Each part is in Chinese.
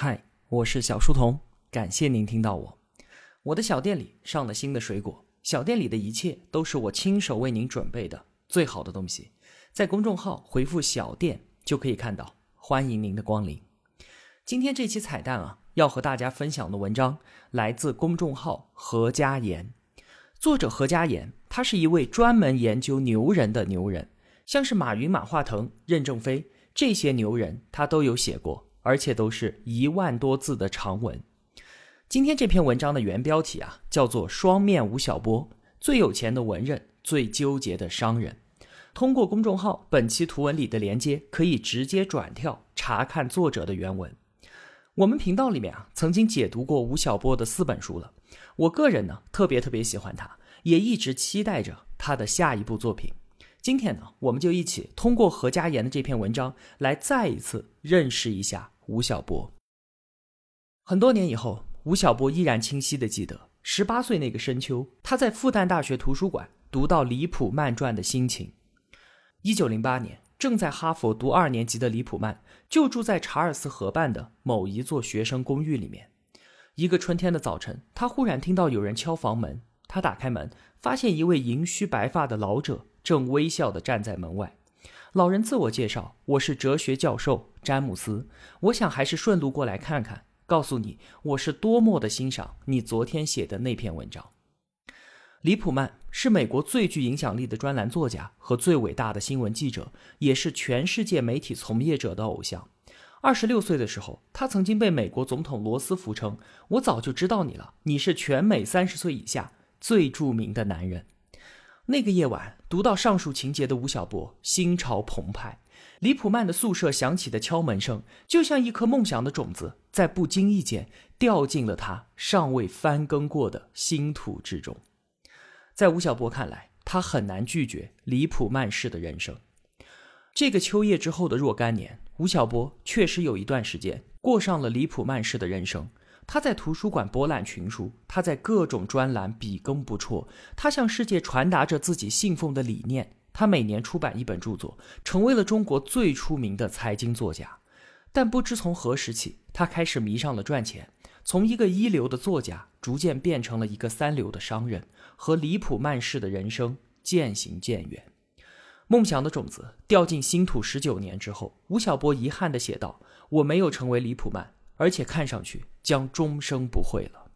嗨，我是小书童，感谢您听到我。我的小店里上了新的水果，小店里的一切都是我亲手为您准备的最好的东西。在公众号回复“小店”就可以看到，欢迎您的光临。今天这期彩蛋啊，要和大家分享的文章来自公众号何家言，作者何家言，他是一位专门研究牛人的牛人，像是马云、马化腾、任正非这些牛人，他都有写过。而且都是一万多字的长文。今天这篇文章的原标题啊，叫做《双面吴晓波：最有钱的文人，最纠结的商人》。通过公众号本期图文里的连接，可以直接转跳查看作者的原文。我们频道里面啊，曾经解读过吴晓波的四本书了。我个人呢，特别特别喜欢他，也一直期待着他的下一部作品。今天呢，我们就一起通过何家言的这篇文章，来再一次认识一下。吴晓波，很多年以后，吴晓波依然清晰的记得十八岁那个深秋，他在复旦大学图书馆读到李普曼传的心情。一九零八年，正在哈佛读二年级的李普曼就住在查尔斯河畔的某一座学生公寓里面。一个春天的早晨，他忽然听到有人敲房门，他打开门，发现一位银须白发的老者正微笑的站在门外。老人自我介绍：“我是哲学教授詹姆斯，我想还是顺路过来看看，告诉你我是多么的欣赏你昨天写的那篇文章。”李普曼是美国最具影响力的专栏作家和最伟大的新闻记者，也是全世界媒体从业者的偶像。二十六岁的时候，他曾经被美国总统罗斯福称：“我早就知道你了，你是全美三十岁以下最著名的男人。”那个夜晚，读到上述情节的吴晓波心潮澎湃。李普曼的宿舍响起的敲门声，就像一颗梦想的种子，在不经意间掉进了他尚未翻耕过的新土之中。在吴晓波看来，他很难拒绝李普曼式的人生。这个秋夜之后的若干年，吴晓波确实有一段时间过上了李普曼式的人生。他在图书馆博览群书，他在各种专栏笔耕不辍，他向世界传达着自己信奉的理念。他每年出版一本著作，成为了中国最出名的财经作家。但不知从何时起，他开始迷上了赚钱，从一个一流的作家，逐渐变成了一个三流的商人，和李普曼式的人生渐行渐远。梦想的种子掉进新土十九年之后，吴晓波遗憾地写道：“我没有成为李普曼。”而且看上去将终生不会了。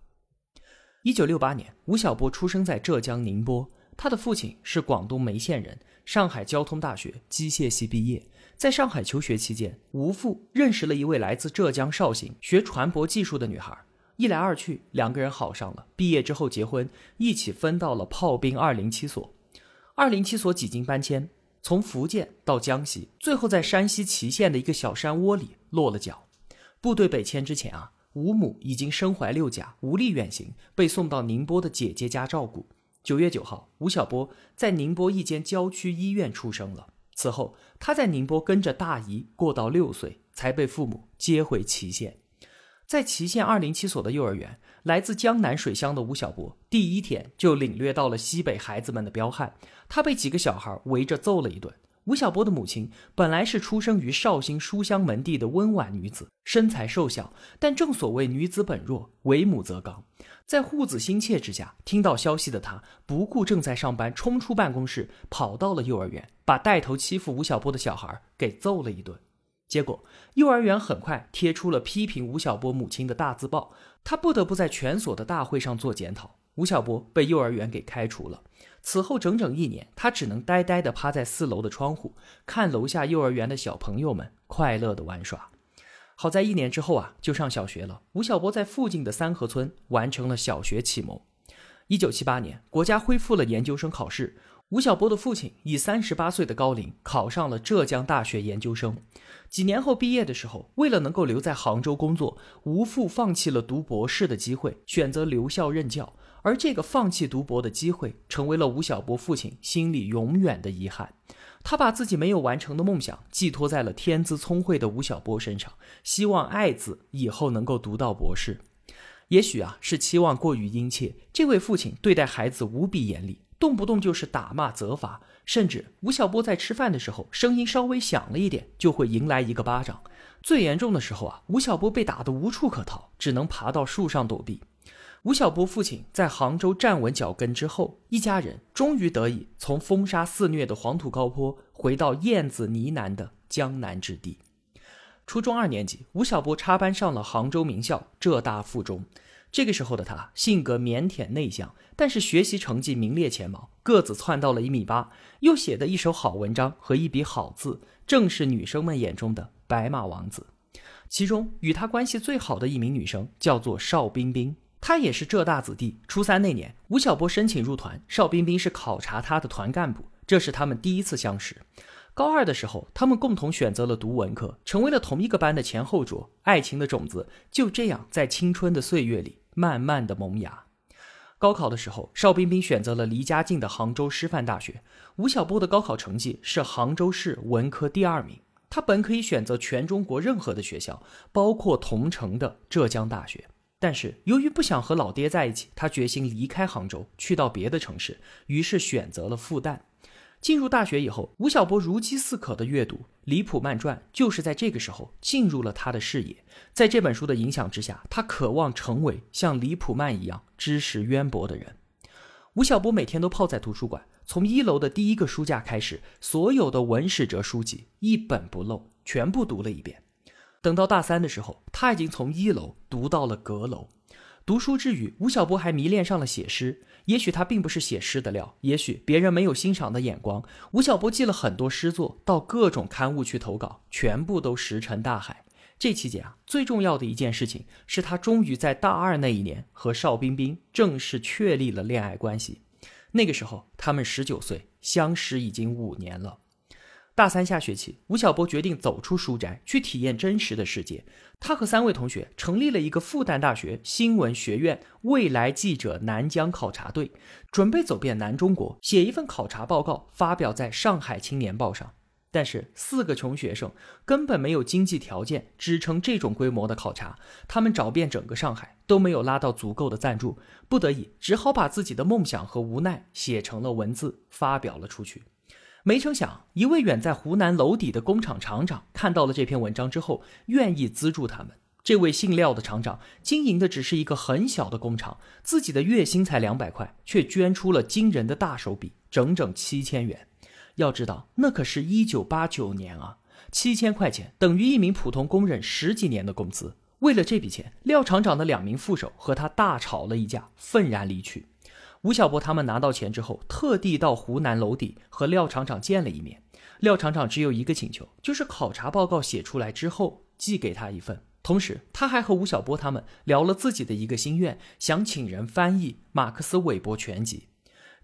一九六八年，吴晓波出生在浙江宁波，他的父亲是广东梅县人，上海交通大学机械系毕业。在上海求学期间，吴父认识了一位来自浙江绍兴学船舶技术的女孩，一来二去，两个人好上了。毕业之后结婚，一起分到了炮兵二零七所。二零七所几经搬迁，从福建到江西，最后在山西祁县的一个小山窝里落了脚。部队北迁之前啊，吴母已经身怀六甲，无力远行，被送到宁波的姐姐家照顾。九月九号，吴晓波在宁波一间郊区医院出生了。此后，他在宁波跟着大姨过到六岁，才被父母接回祁县。在祁县二零七所的幼儿园，来自江南水乡的吴晓波第一天就领略到了西北孩子们的彪悍，他被几个小孩围着揍了一顿。吴晓波的母亲本来是出生于绍兴书香门第的温婉女子，身材瘦小，但正所谓女子本弱，为母则刚。在护子心切之下，听到消息的她不顾正在上班，冲出办公室，跑到了幼儿园，把带头欺负吴晓波的小孩给揍了一顿。结果，幼儿园很快贴出了批评吴晓波母亲的大字报，他不得不在全所的大会上做检讨。吴晓波被幼儿园给开除了。此后整整一年，他只能呆呆地趴在四楼的窗户，看楼下幼儿园的小朋友们快乐地玩耍。好在一年之后啊，就上小学了。吴晓波在附近的三河村完成了小学启蒙。一九七八年，国家恢复了研究生考试。吴晓波的父亲以三十八岁的高龄考上了浙江大学研究生。几年后毕业的时候，为了能够留在杭州工作，吴父放弃了读博士的机会，选择留校任教。而这个放弃读博的机会，成为了吴晓波父亲心里永远的遗憾。他把自己没有完成的梦想寄托在了天资聪慧的吴晓波身上，希望爱子以后能够读到博士。也许啊，是期望过于殷切，这位父亲对待孩子无比严厉，动不动就是打骂责罚，甚至吴晓波在吃饭的时候声音稍微响了一点，就会迎来一个巴掌。最严重的时候啊，吴晓波被打得无处可逃，只能爬到树上躲避。吴晓波父亲在杭州站稳脚跟之后，一家人终于得以从风沙肆虐的黄土高坡回到燕子呢喃的江南之地。初中二年级，吴晓波插班上了杭州名校浙大附中。这个时候的他性格腼腆内向，但是学习成绩名列前茅，个子窜到了一米八，又写的一手好文章和一笔好字，正是女生们眼中的白马王子。其中与他关系最好的一名女生叫做邵冰冰，他也是浙大子弟。初三那年，吴晓波申请入团，邵冰冰是考察他的团干部，这是他们第一次相识。高二的时候，他们共同选择了读文科，成为了同一个班的前后桌。爱情的种子就这样在青春的岁月里慢慢的萌芽。高考的时候，邵冰冰选择了离家近的杭州师范大学。吴晓波的高考成绩是杭州市文科第二名，他本可以选择全中国任何的学校，包括同城的浙江大学。但是由于不想和老爹在一起，他决心离开杭州，去到别的城市，于是选择了复旦。进入大学以后，吴晓波如饥似渴的阅读《李普曼传》，就是在这个时候进入了他的视野。在这本书的影响之下，他渴望成为像李普曼一样知识渊博的人。吴晓波每天都泡在图书馆，从一楼的第一个书架开始，所有的文史哲书籍一本不漏，全部读了一遍。等到大三的时候，他已经从一楼读到了阁楼。读书之余，吴晓波还迷恋上了写诗。也许他并不是写诗的料，也许别人没有欣赏的眼光。吴晓波寄了很多诗作到各种刊物去投稿，全部都石沉大海。这期间啊，最重要的一件事情是他终于在大二那一年和邵冰冰正式确立了恋爱关系。那个时候他们十九岁，相识已经五年了。大三下学期，吴晓波决定走出书斋，去体验真实的世界。他和三位同学成立了一个复旦大学新闻学院未来记者南疆考察队，准备走遍南中国，写一份考察报告，发表在上海青年报上。但是四个穷学生根本没有经济条件支撑这种规模的考察，他们找遍整个上海都没有拉到足够的赞助，不得已只好把自己的梦想和无奈写成了文字，发表了出去。没成想，一位远在湖南娄底的工厂厂长看到了这篇文章之后，愿意资助他们。这位姓廖的厂长经营的只是一个很小的工厂，自己的月薪才两百块，却捐出了惊人的大手笔，整整七千元。要知道，那可是一九八九年啊，七千块钱等于一名普通工人十几年的工资。为了这笔钱，廖厂长的两名副手和他大吵了一架，愤然离去。吴晓波他们拿到钱之后，特地到湖南娄底和廖厂长见了一面。廖厂长只有一个请求，就是考察报告写出来之后寄给他一份。同时，他还和吴晓波他们聊了自己的一个心愿，想请人翻译马克思韦伯全集。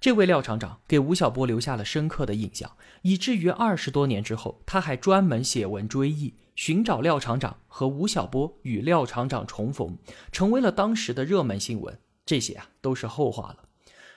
这位廖厂长给吴晓波留下了深刻的印象，以至于二十多年之后，他还专门写文追忆，寻找廖厂长和吴晓波与廖厂长重逢，成为了当时的热门新闻。这些啊，都是后话了。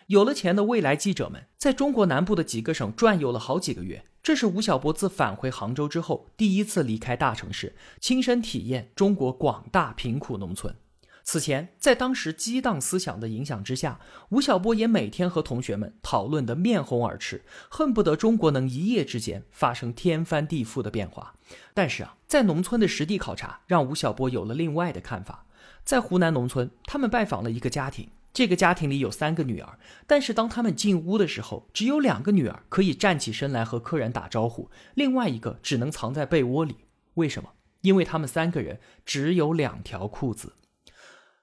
有了钱的未来记者们，在中国南部的几个省转悠了好几个月。这是吴晓波自返回杭州之后第一次离开大城市，亲身体验中国广大贫苦农村。此前，在当时激荡思想的影响之下，吴晓波也每天和同学们讨论得面红耳赤，恨不得中国能一夜之间发生天翻地覆的变化。但是啊，在农村的实地考察让吴晓波有了另外的看法。在湖南农村，他们拜访了一个家庭。这个家庭里有三个女儿，但是当他们进屋的时候，只有两个女儿可以站起身来和客人打招呼，另外一个只能藏在被窝里。为什么？因为他们三个人只有两条裤子。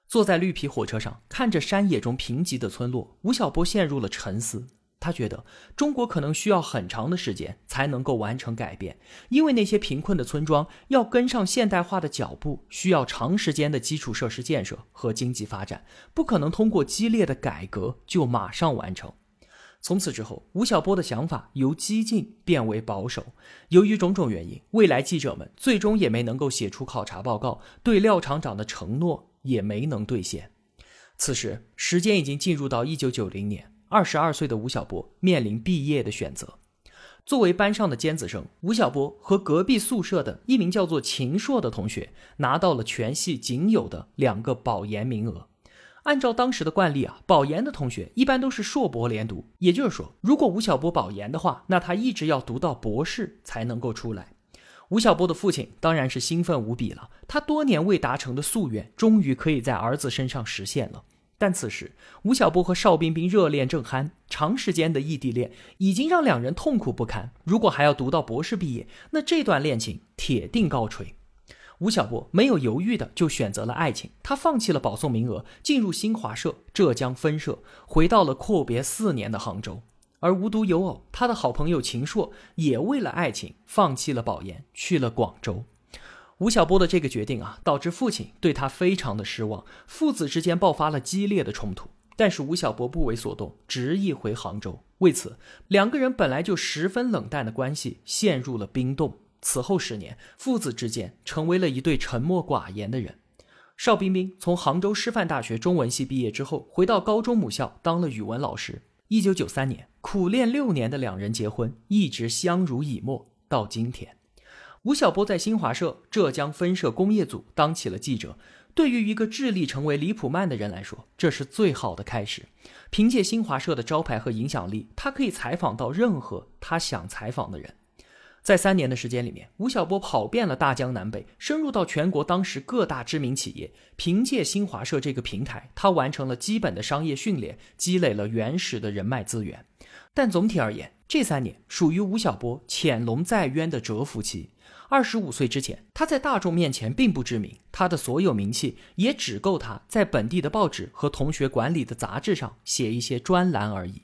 坐在绿皮火车上，看着山野中贫瘠的村落，吴晓波陷入了沉思。他觉得中国可能需要很长的时间才能够完成改变，因为那些贫困的村庄要跟上现代化的脚步，需要长时间的基础设施建设和经济发展，不可能通过激烈的改革就马上完成。从此之后，吴晓波的想法由激进变为保守。由于种种原因，未来记者们最终也没能够写出考察报告，对廖厂长的承诺也没能兑现。此时，时间已经进入到一九九零年。二十二岁的吴晓波面临毕业的选择。作为班上的尖子生，吴晓波和隔壁宿舍的一名叫做秦硕的同学拿到了全系仅有的两个保研名额。按照当时的惯例啊，保研的同学一般都是硕博连读，也就是说，如果吴晓波保研的话，那他一直要读到博士才能够出来。吴晓波的父亲当然是兴奋无比了，他多年未达成的夙愿，终于可以在儿子身上实现了。但此时，吴晓波和邵冰冰热恋正酣，长时间的异地恋已经让两人痛苦不堪。如果还要读到博士毕业，那这段恋情铁定告吹。吴晓波没有犹豫的就选择了爱情，他放弃了保送名额，进入新华社浙江分社，回到了阔别四年的杭州。而无独有偶，他的好朋友秦朔也为了爱情放弃了保研，去了广州。吴晓波的这个决定啊，导致父亲对他非常的失望，父子之间爆发了激烈的冲突。但是吴晓波不为所动，执意回杭州。为此，两个人本来就十分冷淡的关系陷入了冰冻。此后十年，父子之间成为了一对沉默寡言的人。邵冰冰从杭州师范大学中文系毕业之后，回到高中母校当了语文老师。一九九三年，苦练六年的两人结婚，一直相濡以沫到今天。吴晓波在新华社浙江分社工业组当起了记者。对于一个致力成为李普曼的人来说，这是最好的开始。凭借新华社的招牌和影响力，他可以采访到任何他想采访的人。在三年的时间里面，吴晓波跑遍了大江南北，深入到全国当时各大知名企业。凭借新华社这个平台，他完成了基本的商业训练，积累了原始的人脉资源。但总体而言，这三年属于吴晓波潜龙在渊的蛰伏期。二十五岁之前，他在大众面前并不知名，他的所有名气也只够他在本地的报纸和同学管理的杂志上写一些专栏而已。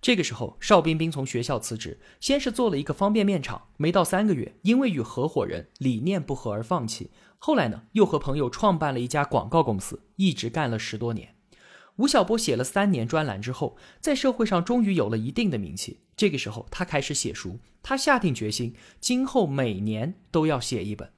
这个时候，邵冰冰从学校辞职，先是做了一个方便面厂，没到三个月，因为与合伙人理念不合而放弃。后来呢，又和朋友创办了一家广告公司，一直干了十多年。吴晓波写了三年专栏之后，在社会上终于有了一定的名气。这个时候，他开始写书。他下定决心，今后每年都要写一本。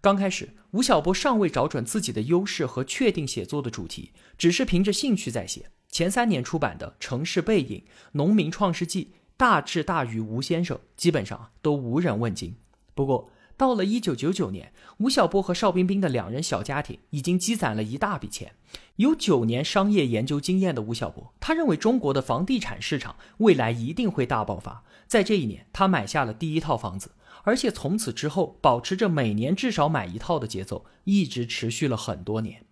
刚开始，吴晓波尚未找准自己的优势和确定写作的主题，只是凭着兴趣在写。前三年出版的《城市背影》《农民创世纪》《大智大愚吴先生》，基本上都无人问津。不过，到了一九九九年，吴晓波和邵冰冰的两人小家庭已经积攒了一大笔钱。有九年商业研究经验的吴晓波，他认为中国的房地产市场未来一定会大爆发。在这一年，他买下了第一套房子，而且从此之后保持着每年至少买一套的节奏，一直持续了很多年。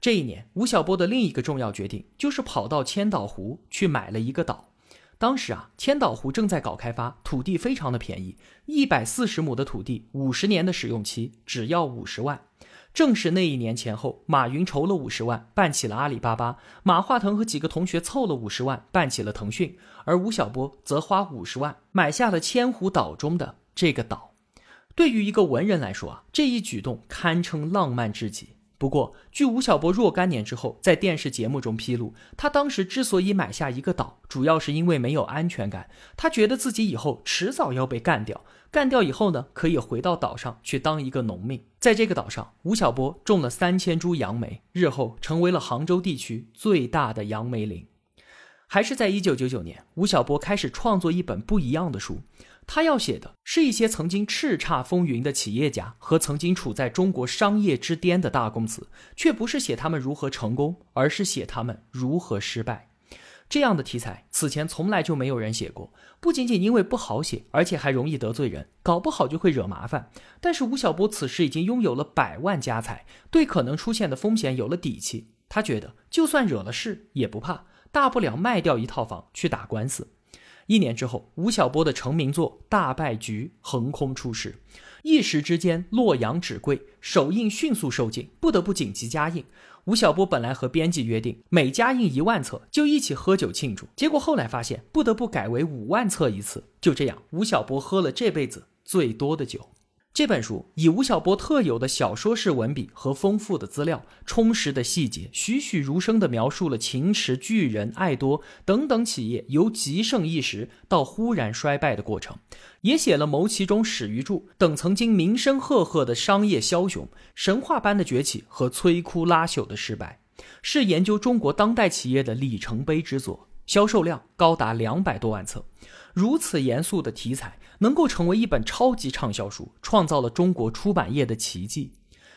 这一年，吴晓波的另一个重要决定就是跑到千岛湖去买了一个岛。当时啊，千岛湖正在搞开发，土地非常的便宜，一百四十亩的土地，五十年的使用期，只要五十万。正是那一年前后，马云筹了五十万，办起了阿里巴巴；马化腾和几个同学凑了五十万，办起了腾讯；而吴晓波则花五十万买下了千湖岛中的这个岛。对于一个文人来说啊，这一举动堪称浪漫至极。不过，据吴晓波若干年之后在电视节目中披露，他当时之所以买下一个岛，主要是因为没有安全感。他觉得自己以后迟早要被干掉，干掉以后呢，可以回到岛上去当一个农民。在这个岛上，吴晓波种了三千株杨梅，日后成为了杭州地区最大的杨梅林。还是在一九九九年，吴晓波开始创作一本不一样的书。他要写的是一些曾经叱咤风云的企业家和曾经处在中国商业之巅的大公子，却不是写他们如何成功，而是写他们如何失败。这样的题材此前从来就没有人写过，不仅仅因为不好写，而且还容易得罪人，搞不好就会惹麻烦。但是吴晓波此时已经拥有了百万家财，对可能出现的风险有了底气。他觉得就算惹了事也不怕，大不了卖掉一套房去打官司。一年之后，吴晓波的成名作《大败局》横空出世，一时之间洛阳纸贵，首印迅速售罄，不得不紧急加印。吴晓波本来和编辑约定，每加印一万册就一起喝酒庆祝，结果后来发现不得不改为五万册一次。就这样，吴晓波喝了这辈子最多的酒。这本书以吴晓波特有的小说式文笔和丰富的资料、充实的细节，栩栩如生地描述了秦池、巨人、爱多等等企业由极盛一时到忽然衰败的过程，也写了牟其中、史玉柱等曾经名声赫赫的商业枭雄神话般的崛起和摧枯拉朽的失败，是研究中国当代企业的里程碑之作，销售量高达两百多万册。如此严肃的题材能够成为一本超级畅销书，创造了中国出版业的奇迹。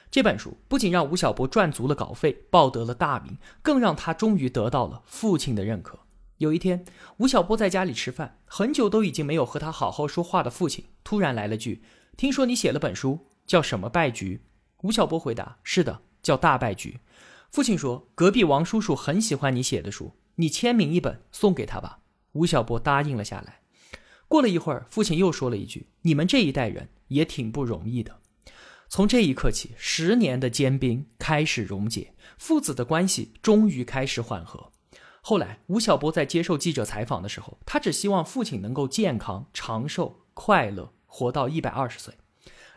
这本书不仅让吴晓波赚足了稿费，报得了大名，更让他终于得到了父亲的认可。有一天，吴晓波在家里吃饭，很久都已经没有和他好好说话的父亲突然来了句：“听说你写了本书，叫什么败局？”吴晓波回答：“是的，叫大败局。”父亲说：“隔壁王叔叔很喜欢你写的书，你签名一本送给他吧。”吴晓波答应了下来。过了一会儿，父亲又说了一句：“你们这一代人也挺不容易的。”从这一刻起，十年的坚冰开始溶解，父子的关系终于开始缓和。后来，吴晓波在接受记者采访的时候，他只希望父亲能够健康、长寿、快乐，活到一百二十岁。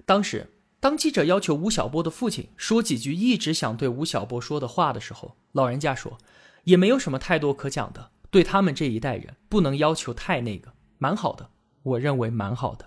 当时，当记者要求吴晓波的父亲说几句一直想对吴晓波说的话的时候，老人家说：“也没有什么太多可讲的，对他们这一代人，不能要求太那个，蛮好的，我认为蛮好的。”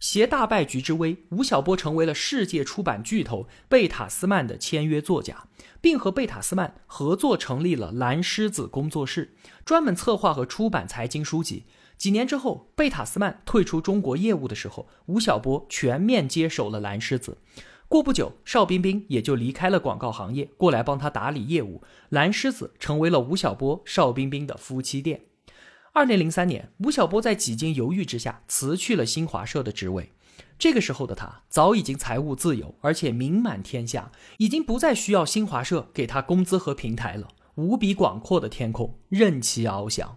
携大败局之威，吴晓波成为了世界出版巨头贝塔斯曼的签约作家，并和贝塔斯曼合作成立了蓝狮子工作室，专门策划和出版财经书籍。几年之后，贝塔斯曼退出中国业务的时候，吴晓波全面接手了蓝狮子。过不久，邵冰冰也就离开了广告行业，过来帮他打理业务。蓝狮子成为了吴晓波、邵冰冰的夫妻店。二零零三年，吴晓波在几经犹豫之下辞去了新华社的职位。这个时候的他早已经财务自由，而且名满天下，已经不再需要新华社给他工资和平台了。无比广阔的天空任其翱翔。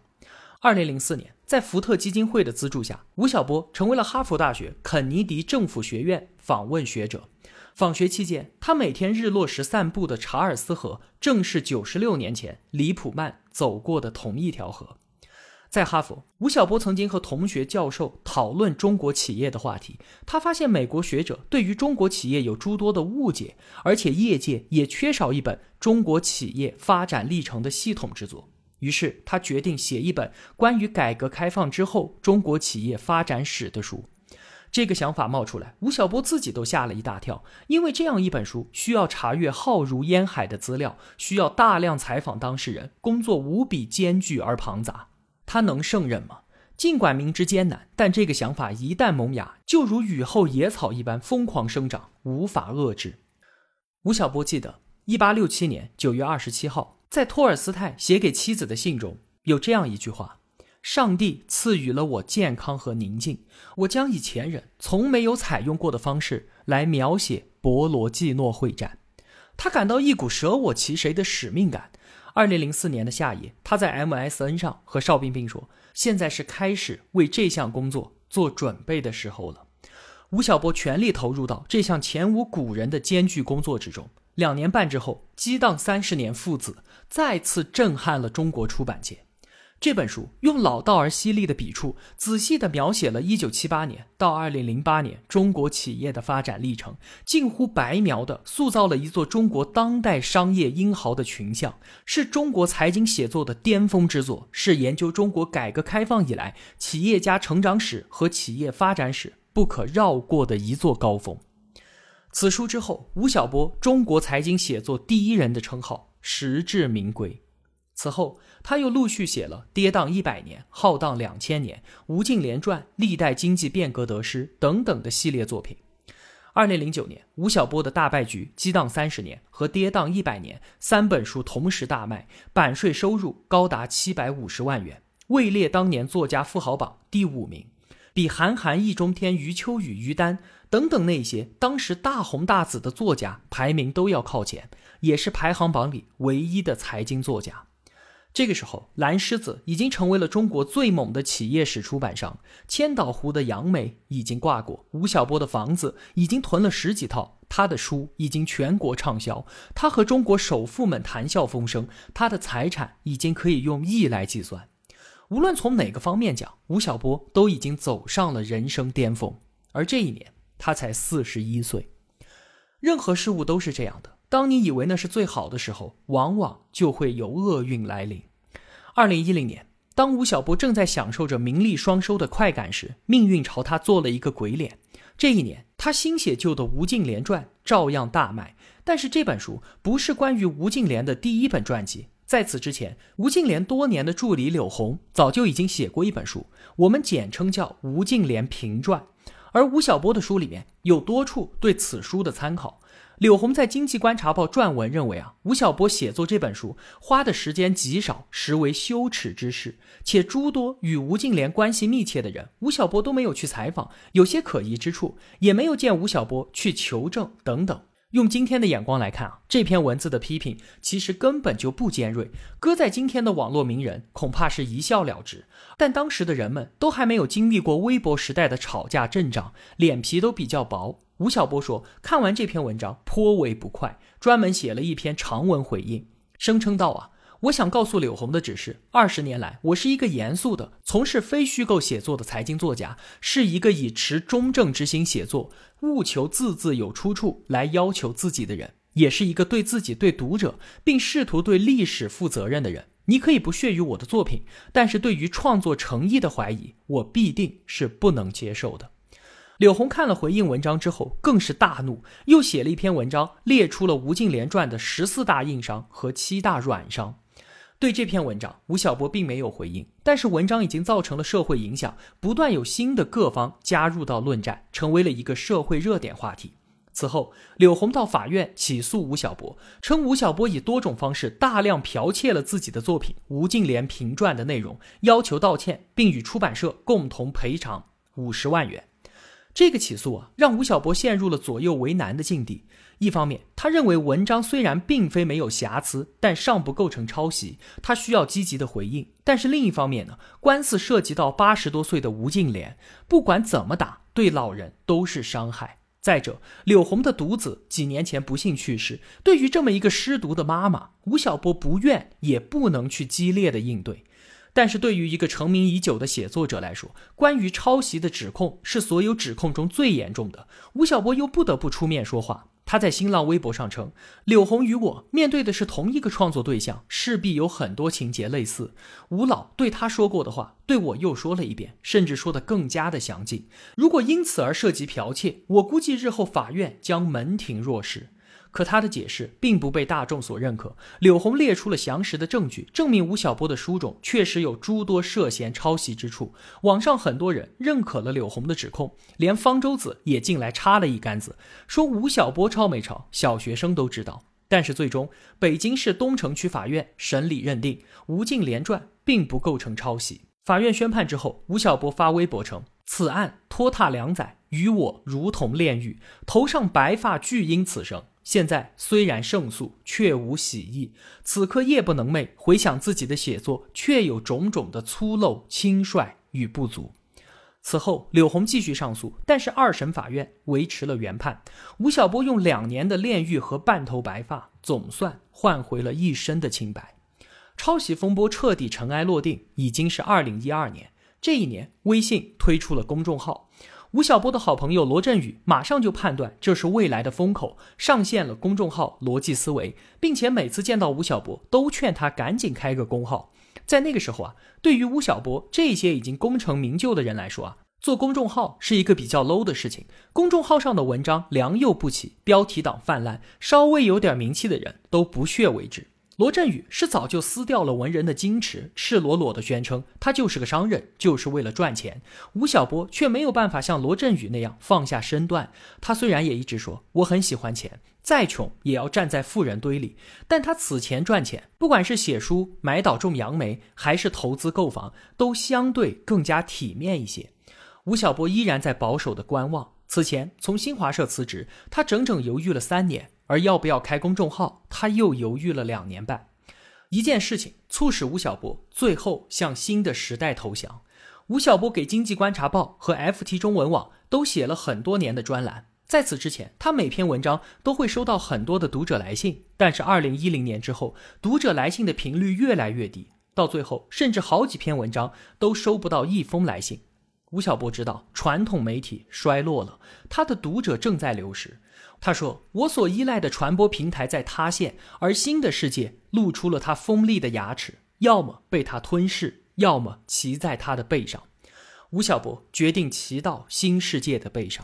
二零零四年，在福特基金会的资助下，吴晓波成为了哈佛大学肯尼迪政府学院访问学者。访学期间，他每天日落时散步的查尔斯河，正是九十六年前李普曼走过的同一条河。在哈佛，吴晓波曾经和同学教授讨论中国企业的话题。他发现美国学者对于中国企业有诸多的误解，而且业界也缺少一本中国企业发展历程的系统之作。于是他决定写一本关于改革开放之后中国企业发展史的书。这个想法冒出来，吴晓波自己都吓了一大跳，因为这样一本书需要查阅浩如烟海的资料，需要大量采访当事人，工作无比艰巨而庞杂。他能胜任吗？尽管明知艰难，但这个想法一旦萌芽，就如雨后野草一般疯狂生长，无法遏制。吴晓波记得，一八六七年九月二十七号，在托尔斯泰写给妻子的信中有这样一句话：“上帝赐予了我健康和宁静，我将以前人从没有采用过的方式来描写博罗季诺会战。”他感到一股舍我其谁的使命感。二零零四年的夏夜，他在 MSN 上和邵冰冰说：“现在是开始为这项工作做准备的时候了。”吴晓波全力投入到这项前无古人的艰巨工作之中。两年半之后，《激荡三十年》父子再次震撼了中国出版界。这本书用老道而犀利的笔触，仔细地描写了1978年到2008年中国企业的发展历程，近乎白描地塑造了一座中国当代商业英豪的群像，是中国财经写作的巅峰之作，是研究中国改革开放以来企业家成长史和企业发展史不可绕过的一座高峰。此书之后，吴晓波“中国财经写作第一人”的称号实至名归。此后，他又陆续写了《跌宕一百年》《浩荡两千年》《吴敬琏传》《历代经济变革得失》等等的系列作品。二零零九年，吴晓波的大败局《激荡三十年》和《跌宕一百年》三本书同时大卖，版税收入高达七百五十万元，位列当年作家富豪榜第五名，比韩寒、易中天、余秋雨、于丹等等那些当时大红大紫的作家排名都要靠前，也是排行榜里唯一的财经作家。这个时候，蓝狮子已经成为了中国最猛的企业史出版商。千岛湖的杨梅已经挂过，吴晓波的房子已经囤了十几套，他的书已经全国畅销，他和中国首富们谈笑风生，他的财产已经可以用亿来计算。无论从哪个方面讲，吴晓波都已经走上了人生巅峰。而这一年，他才四十一岁。任何事物都是这样的。当你以为那是最好的时候，往往就会有厄运来临。二零一零年，当吴晓波正在享受着名利双收的快感时，命运朝他做了一个鬼脸。这一年，他新写就的《吴敬琏传》照样大卖。但是这本书不是关于吴敬琏的第一本传记，在此之前，吴敬琏多年的助理柳红早就已经写过一本书，我们简称叫《吴敬琏评传》。而吴晓波的书里面有多处对此书的参考。柳红在《经济观察报》撰文认为啊，吴晓波写作这本书花的时间极少，实为羞耻之事。且诸多与吴敬琏关系密切的人，吴晓波都没有去采访，有些可疑之处，也没有见吴晓波去求证等等。用今天的眼光来看啊，这篇文字的批评其实根本就不尖锐，搁在今天的网络名人恐怕是一笑了之。但当时的人们都还没有经历过微博时代的吵架阵仗，脸皮都比较薄。吴晓波说，看完这篇文章颇为不快，专门写了一篇长文回应，声称道啊。我想告诉柳红的只是，二十年来，我是一个严肃的、从事非虚构写作的财经作家，是一个以持中正之心写作、务求字字有出处来要求自己的人，也是一个对自己、对读者，并试图对历史负责任的人。你可以不屑于我的作品，但是对于创作诚意的怀疑，我必定是不能接受的。柳红看了回应文章之后，更是大怒，又写了一篇文章，列出了吴敬琏传的十四大硬伤和七大软伤。对这篇文章，吴晓波并没有回应，但是文章已经造成了社会影响，不断有新的各方加入到论战，成为了一个社会热点话题。此后，柳红到法院起诉吴晓波，称吴晓波以多种方式大量剽窃了自己的作品《吴敬琏评传》的内容，要求道歉，并与出版社共同赔偿五十万元。这个起诉啊，让吴晓波陷入了左右为难的境地。一方面，他认为文章虽然并非没有瑕疵，但尚不构成抄袭，他需要积极的回应。但是另一方面呢，官司涉及到八十多岁的吴敬琏，不管怎么打，对老人都是伤害。再者，柳红的独子几年前不幸去世，对于这么一个失独的妈妈，吴晓波不愿也不能去激烈的应对。但是对于一个成名已久的写作者来说，关于抄袭的指控是所有指控中最严重的。吴晓波又不得不出面说话。他在新浪微博上称：“柳红与我面对的是同一个创作对象，势必有很多情节类似。吴老对他说过的话，对我又说了一遍，甚至说的更加的详尽。如果因此而涉及剽窃，我估计日后法院将门庭若市。”可他的解释并不被大众所认可。柳红列出了详实的证据，证明吴晓波的书中确实有诸多涉嫌抄袭之处。网上很多人认可了柳红的指控，连方舟子也进来插了一杆子，说吴晓波抄没抄，小学生都知道。但是最终，北京市东城区法院审理认定《吴敬琏传》并不构成抄袭。法院宣判之后，吴晓波发微博称：“此案拖沓两载，与我如同炼狱，头上白发俱因此生。”现在虽然胜诉，却无喜意。此刻夜不能寐，回想自己的写作，却有种种的粗陋、轻率与不足。此后，柳红继续上诉，但是二审法院维持了原判。吴晓波用两年的炼狱和半头白发，总算换回了一身的清白。抄袭风波彻底尘埃落定，已经是二零一二年。这一年，微信推出了公众号。吴晓波的好朋友罗振宇马上就判断这是未来的风口，上线了公众号“逻辑思维”，并且每次见到吴晓波都劝他赶紧开个公号。在那个时候啊，对于吴晓波这些已经功成名就的人来说啊，做公众号是一个比较 low 的事情。公众号上的文章良莠不齐，标题党泛滥，稍微有点名气的人都不屑为之。罗振宇是早就撕掉了文人的矜持，赤裸裸的宣称他就是个商人，就是为了赚钱。吴晓波却没有办法像罗振宇那样放下身段。他虽然也一直说我很喜欢钱，再穷也要站在富人堆里，但他此前赚钱，不管是写书、买岛种杨梅，还是投资购房，都相对更加体面一些。吴晓波依然在保守的观望。此前从新华社辞职，他整整犹豫了三年。而要不要开公众号，他又犹豫了两年半。一件事情促使吴晓波最后向新的时代投降。吴晓波给《经济观察报》和 FT 中文网都写了很多年的专栏，在此之前，他每篇文章都会收到很多的读者来信。但是2010年之后，读者来信的频率越来越低，到最后，甚至好几篇文章都收不到一封来信。吴晓波知道传统媒体衰落了，他的读者正在流失。他说：“我所依赖的传播平台在塌陷，而新的世界露出了它锋利的牙齿，要么被它吞噬，要么骑在它的背上。”吴晓波决定骑到新世界的背上。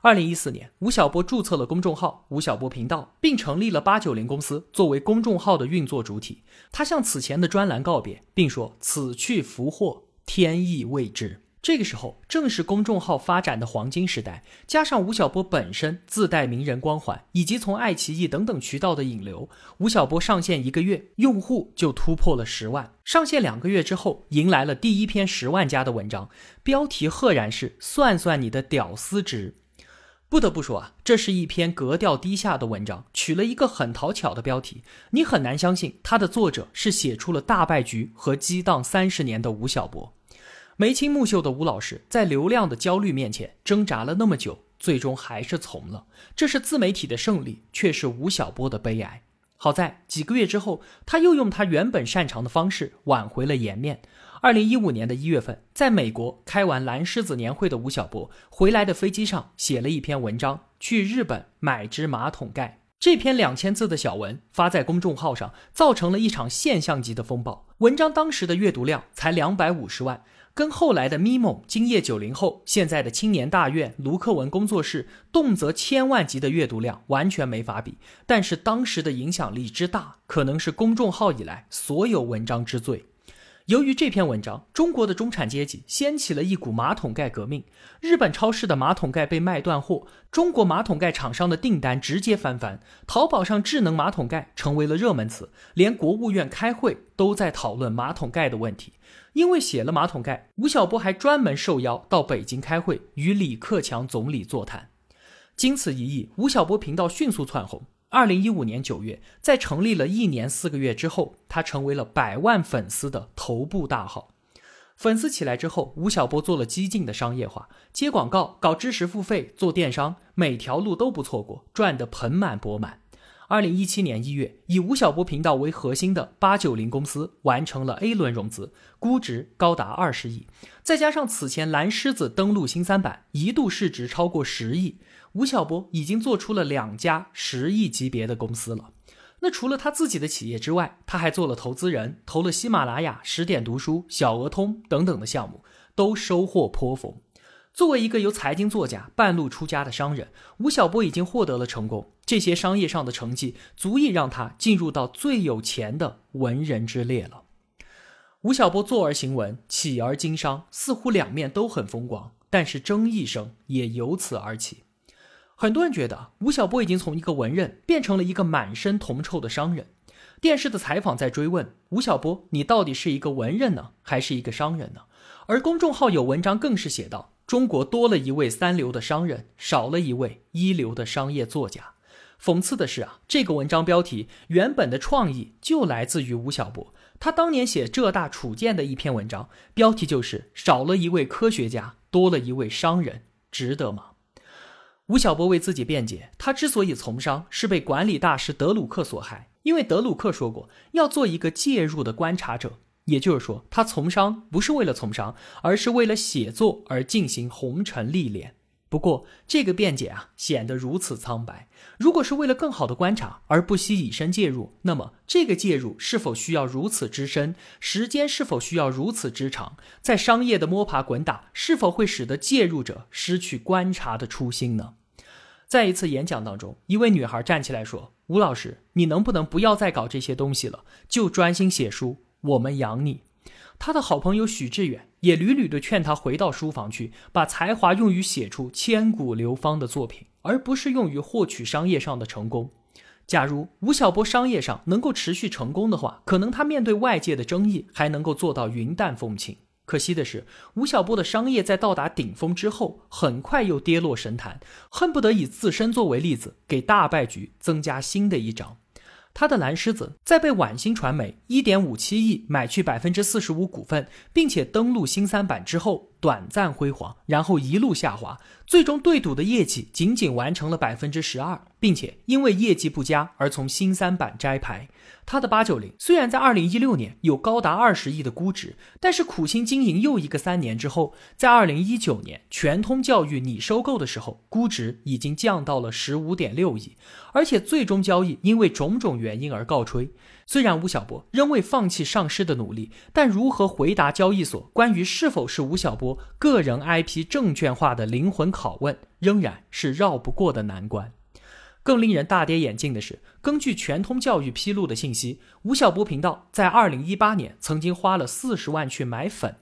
二零一四年，吴晓波注册了公众号“吴晓波频道”，并成立了八九零公司作为公众号的运作主体。他向此前的专栏告别，并说：“此去福祸，天意未知。”这个时候正是公众号发展的黄金时代，加上吴晓波本身自带名人光环，以及从爱奇艺等等渠道的引流，吴晓波上线一个月，用户就突破了十万。上线两个月之后，迎来了第一篇十万加的文章，标题赫然是“算算你的屌丝值”。不得不说啊，这是一篇格调低下的文章，取了一个很讨巧的标题，你很难相信它的作者是写出了《大败局》和《激荡三十年》的吴晓波。眉清目秀的吴老师在流量的焦虑面前挣扎了那么久，最终还是从了。这是自媒体的胜利，却是吴晓波的悲哀。好在几个月之后，他又用他原本擅长的方式挽回了颜面。二零一五年的一月份，在美国开完蓝狮子年会的吴晓波回来的飞机上写了一篇文章：去日本买只马桶盖。这篇两千字的小文发在公众号上，造成了一场现象级的风暴。文章当时的阅读量才两百五十万。跟后来的咪蒙、今夜九零后、现在的青年大院、卢克文工作室，动辄千万级的阅读量完全没法比。但是当时的影响力之大，可能是公众号以来所有文章之最。由于这篇文章，中国的中产阶级掀起了一股马桶盖革命。日本超市的马桶盖被卖断货，中国马桶盖厂商的订单直接翻番，淘宝上智能马桶盖成为了热门词，连国务院开会都在讨论马桶盖的问题。因为写了马桶盖，吴晓波还专门受邀到北京开会，与李克强总理座谈。经此一役，吴晓波频道迅速窜红。二零一五年九月，在成立了一年四个月之后，他成为了百万粉丝的头部大号。粉丝起来之后，吴晓波做了激进的商业化，接广告、搞知识付费、做电商，每条路都不错过，赚得盆满钵满。二零一七年一月，以吴晓波频道为核心的八九零公司完成了 A 轮融资，估值高达二十亿，再加上此前蓝狮子登陆新三板，一度市值超过十亿。吴晓波已经做出了两家十亿级别的公司了。那除了他自己的企业之外，他还做了投资人，投了喜马拉雅、十点读书、小额通等等的项目，都收获颇丰。作为一个由财经作家半路出家的商人，吴晓波已经获得了成功。这些商业上的成绩足以让他进入到最有钱的文人之列了。吴晓波坐而行文，起而经商，似乎两面都很风光，但是争议声也由此而起。很多人觉得吴晓波已经从一个文人变成了一个满身铜臭的商人。电视的采访在追问吴晓波：“你到底是一个文人呢，还是一个商人呢？”而公众号有文章更是写道：“中国多了一位三流的商人，少了一位一流的商业作家。”讽刺的是啊，这个文章标题原本的创意就来自于吴晓波，他当年写浙大楚建的一篇文章，标题就是“少了一位科学家，多了一位商人”，值得吗？吴晓波为自己辩解，他之所以从商，是被管理大师德鲁克所害。因为德鲁克说过，要做一个介入的观察者，也就是说，他从商不是为了从商，而是为了写作而进行红尘历练。不过，这个辩解啊，显得如此苍白。如果是为了更好的观察，而不惜以身介入，那么这个介入是否需要如此之深？时间是否需要如此之长？在商业的摸爬滚打，是否会使得介入者失去观察的初心呢？在一次演讲当中，一位女孩站起来说：“吴老师，你能不能不要再搞这些东西了，就专心写书，我们养你。”他的好朋友许志远也屡屡的劝他回到书房去，把才华用于写出千古流芳的作品，而不是用于获取商业上的成功。假如吴晓波商业上能够持续成功的话，可能他面对外界的争议还能够做到云淡风轻。可惜的是，吴晓波的商业在到达顶峰之后，很快又跌落神坛，恨不得以自身作为例子，给大败局增加新的一章。他的蓝狮子在被皖新传媒一点五七亿买去百分之四十五股份，并且登陆新三板之后，短暂辉煌，然后一路下滑，最终对赌的业绩仅仅完成了百分之十二，并且因为业绩不佳而从新三板摘牌。他的八九零虽然在二零一六年有高达二十亿的估值，但是苦心经营又一个三年之后，在二零一九年全通教育拟收购的时候，估值已经降到了十五点六亿，而且最终交易因为种种原因而告吹。虽然吴晓波仍未放弃上市的努力，但如何回答交易所关于是否是吴晓波个人 IP 证券化的灵魂拷问，仍然是绕不过的难关。更令人大跌眼镜的是，根据全通教育披露的信息，吴晓波频道在二零一八年曾经花了四十万去买粉。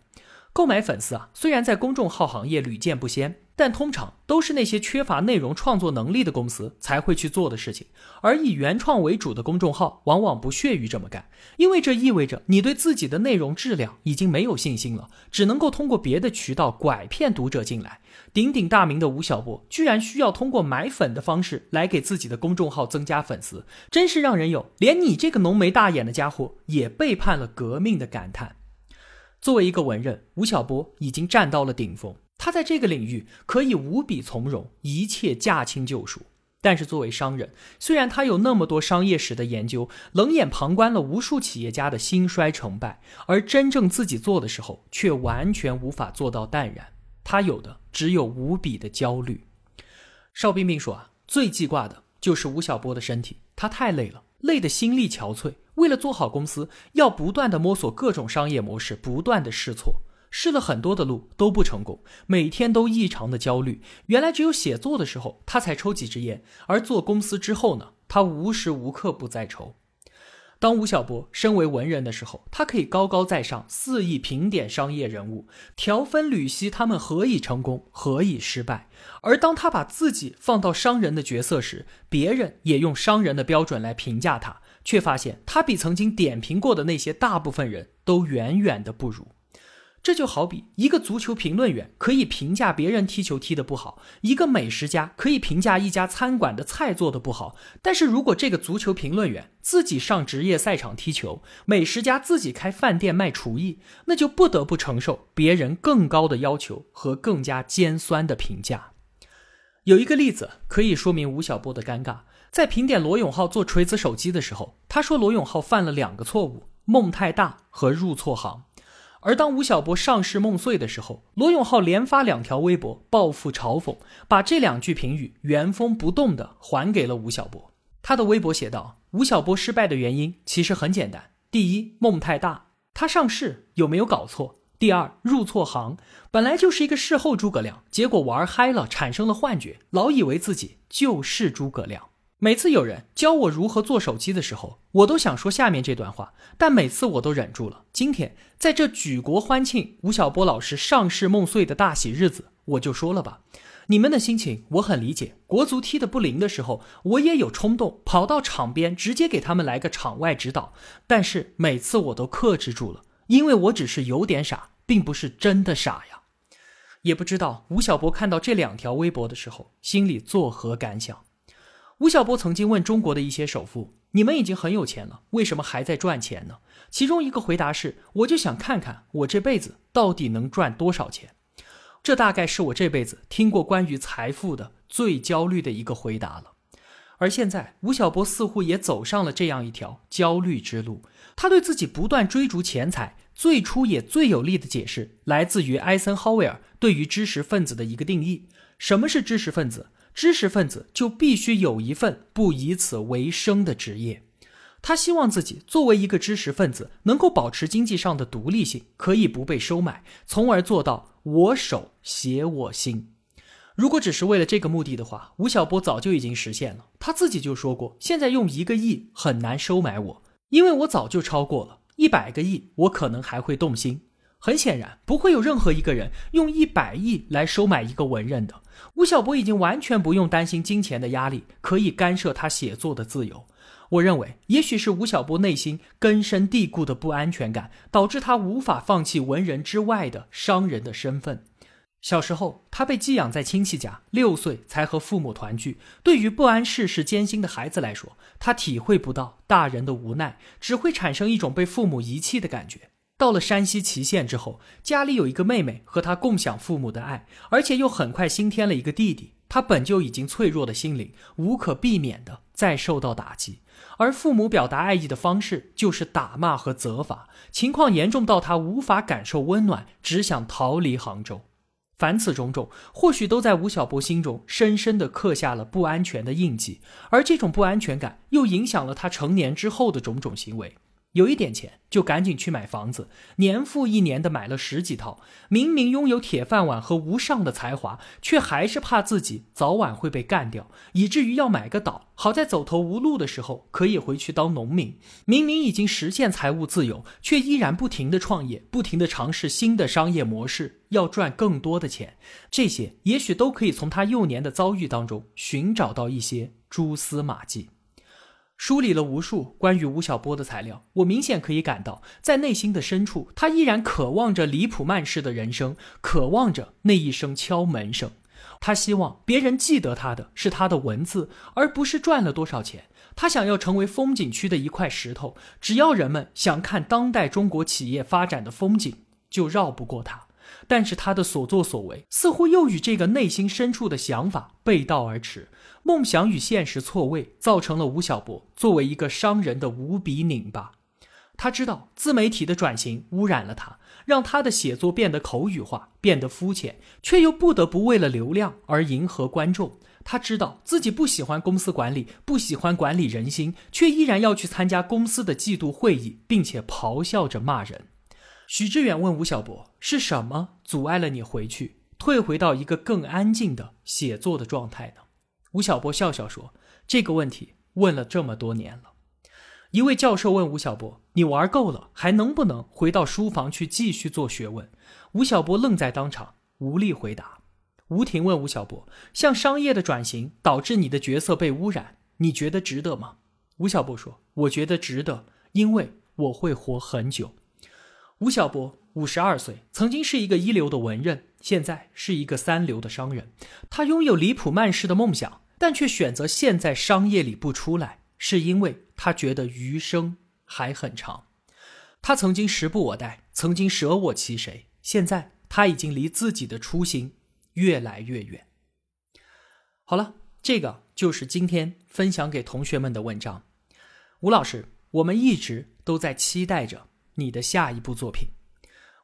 购买粉丝啊，虽然在公众号行业屡见不鲜。但通常都是那些缺乏内容创作能力的公司才会去做的事情，而以原创为主的公众号往往不屑于这么干，因为这意味着你对自己的内容质量已经没有信心了，只能够通过别的渠道拐骗读者进来。鼎鼎大名的吴晓波居然需要通过买粉的方式来给自己的公众号增加粉丝，真是让人有连你这个浓眉大眼的家伙也背叛了革命的感叹。作为一个文人，吴晓波已经站到了顶峰。他在这个领域可以无比从容，一切驾轻就熟。但是作为商人，虽然他有那么多商业史的研究，冷眼旁观了无数企业家的兴衰成败，而真正自己做的时候，却完全无法做到淡然。他有的只有无比的焦虑。邵冰冰说啊，最记挂的就是吴晓波的身体，他太累了，累得心力憔悴。为了做好公司，要不断的摸索各种商业模式，不断的试错。试了很多的路都不成功，每天都异常的焦虑。原来只有写作的时候他才抽几支烟，而做公司之后呢，他无时无刻不在抽。当吴晓波身为文人的时候，他可以高高在上，肆意评点商业人物，条分缕析他们何以成功，何以失败。而当他把自己放到商人的角色时，别人也用商人的标准来评价他，却发现他比曾经点评过的那些大部分人都远远的不如。这就好比一个足球评论员可以评价别人踢球踢得不好，一个美食家可以评价一家餐馆的菜做得不好。但是如果这个足球评论员自己上职业赛场踢球，美食家自己开饭店卖厨艺，那就不得不承受别人更高的要求和更加尖酸的评价。有一个例子可以说明吴晓波的尴尬，在评点罗永浩做锤子手机的时候，他说罗永浩犯了两个错误：梦太大和入错行。而当吴晓波上市梦碎的时候，罗永浩连发两条微博报复嘲讽，把这两句评语原封不动的还给了吴晓波。他的微博写道：“吴晓波失败的原因其实很简单，第一，梦太大，他上市有没有搞错？第二，入错行，本来就是一个事后诸葛亮，结果玩嗨了，产生了幻觉，老以为自己就是诸葛亮。”每次有人教我如何做手机的时候，我都想说下面这段话，但每次我都忍住了。今天在这举国欢庆吴晓波老师上市梦碎的大喜日子，我就说了吧，你们的心情我很理解。国足踢得不灵的时候，我也有冲动跑到场边直接给他们来个场外指导，但是每次我都克制住了，因为我只是有点傻，并不是真的傻呀。也不知道吴晓波看到这两条微博的时候，心里作何感想。吴晓波曾经问中国的一些首富：“你们已经很有钱了，为什么还在赚钱呢？”其中一个回答是：“我就想看看我这辈子到底能赚多少钱。”这大概是我这辈子听过关于财富的最焦虑的一个回答了。而现在，吴晓波似乎也走上了这样一条焦虑之路。他对自己不断追逐钱财，最初也最有力的解释来自于艾森豪威尔对于知识分子的一个定义：什么是知识分子？知识分子就必须有一份不以此为生的职业。他希望自己作为一个知识分子，能够保持经济上的独立性，可以不被收买，从而做到我手写我心。如果只是为了这个目的的话，吴晓波早就已经实现了。他自己就说过，现在用一个亿很难收买我，因为我早就超过了一百个亿，我可能还会动心。很显然，不会有任何一个人用一百亿来收买一个文人的。吴晓波已经完全不用担心金钱的压力，可以干涉他写作的自由。我认为，也许是吴晓波内心根深蒂固的不安全感，导致他无法放弃文人之外的商人的身份。小时候，他被寄养在亲戚家，六岁才和父母团聚。对于不谙世事艰辛的孩子来说，他体会不到大人的无奈，只会产生一种被父母遗弃的感觉。到了山西祁县之后，家里有一个妹妹和他共享父母的爱，而且又很快新添了一个弟弟。他本就已经脆弱的心灵，无可避免的再受到打击。而父母表达爱意的方式就是打骂和责罚，情况严重到他无法感受温暖，只想逃离杭州。凡此种种，或许都在吴晓波心中深深的刻下了不安全的印记，而这种不安全感又影响了他成年之后的种种行为。有一点钱就赶紧去买房子，年复一年的买了十几套。明明拥有铁饭碗和无上的才华，却还是怕自己早晚会被干掉，以至于要买个岛，好在走投无路的时候可以回去当农民。明明已经实现财务自由，却依然不停的创业，不停的尝试新的商业模式，要赚更多的钱。这些也许都可以从他幼年的遭遇当中寻找到一些蛛丝马迹。梳理了无数关于吴晓波的材料，我明显可以感到，在内心的深处，他依然渴望着李普曼式的人生，渴望着那一声敲门声。他希望别人记得他的是他的文字，而不是赚了多少钱。他想要成为风景区的一块石头，只要人们想看当代中国企业发展的风景，就绕不过他。但是他的所作所为似乎又与这个内心深处的想法背道而驰，梦想与现实错位，造成了吴晓波作为一个商人的无比拧巴。他知道自媒体的转型污染了他，让他的写作变得口语化，变得肤浅，却又不得不为了流量而迎合观众。他知道自己不喜欢公司管理，不喜欢管理人心，却依然要去参加公司的季度会议，并且咆哮着骂人。许志远问吴晓波：“是什么阻碍了你回去，退回到一个更安静的写作的状态呢？”吴晓波笑笑说：“这个问题问了这么多年了。”一位教授问吴晓波：“你玩够了，还能不能回到书房去继续做学问？”吴晓波愣在当场，无力回答。吴婷问吴晓波：“向商业的转型导致你的角色被污染，你觉得值得吗？”吴晓波说：“我觉得值得，因为我会活很久。”吴晓波五十二岁，曾经是一个一流的文人，现在是一个三流的商人。他拥有李普曼式的梦想，但却选择现在商业里不出来，是因为他觉得余生还很长。他曾经时不我待，曾经舍我其谁，现在他已经离自己的初心越来越远。好了，这个就是今天分享给同学们的文章。吴老师，我们一直都在期待着。你的下一部作品，